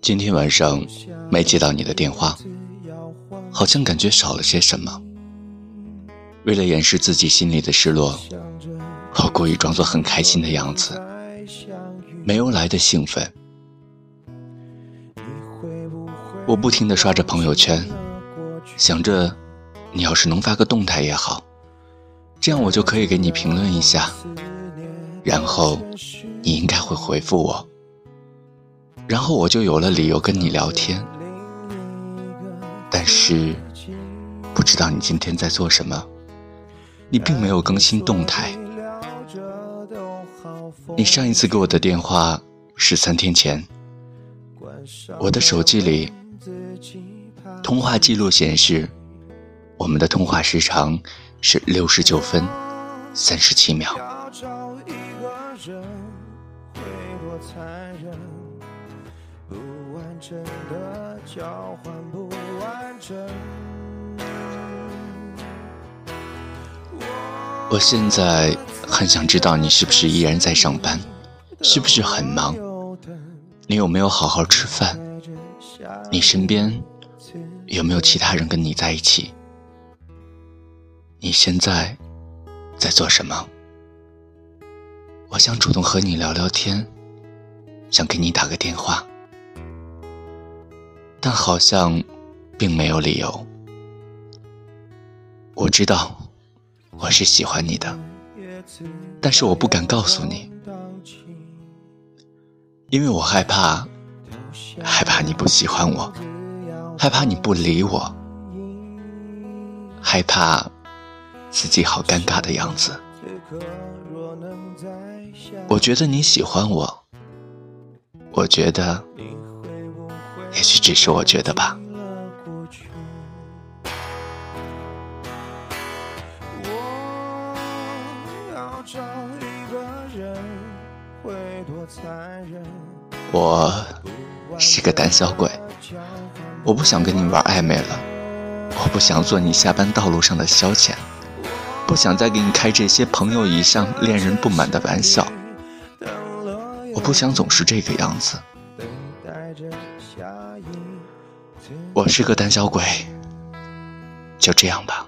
今天晚上没接到你的电话，好像感觉少了些什么。为了掩饰自己心里的失落，我故意装作很开心的样子，没有来的兴奋。我不停地刷着朋友圈，想着你要是能发个动态也好，这样我就可以给你评论一下，然后你应该会回复我。然后我就有了理由跟你聊天，但是不知道你今天在做什么，你并没有更新动态。你上一次给我的电话是三天前，我的手机里通话记录显示，我们的通话时长是六十九分三十七秒。我现在很想知道你是不是依然在上班，是不是很忙？你有没有好好吃饭？你身边有没有其他人跟你在一起？你现在在做什么？我想主动和你聊聊天，想给你打个电话。但好像，并没有理由。我知道，我是喜欢你的，但是我不敢告诉你，因为我害怕，害怕你不喜欢我，害怕你不理我，害怕自己好尴尬的样子。我觉得你喜欢我，我觉得。也许只是我觉得吧。我是个胆小鬼，我不想跟你玩暧昧了，我不想做你下班道路上的消遣，不想再给你开这些朋友以上恋人不满的玩笑，我不想总是这个样子。我是个胆小鬼，就这样吧。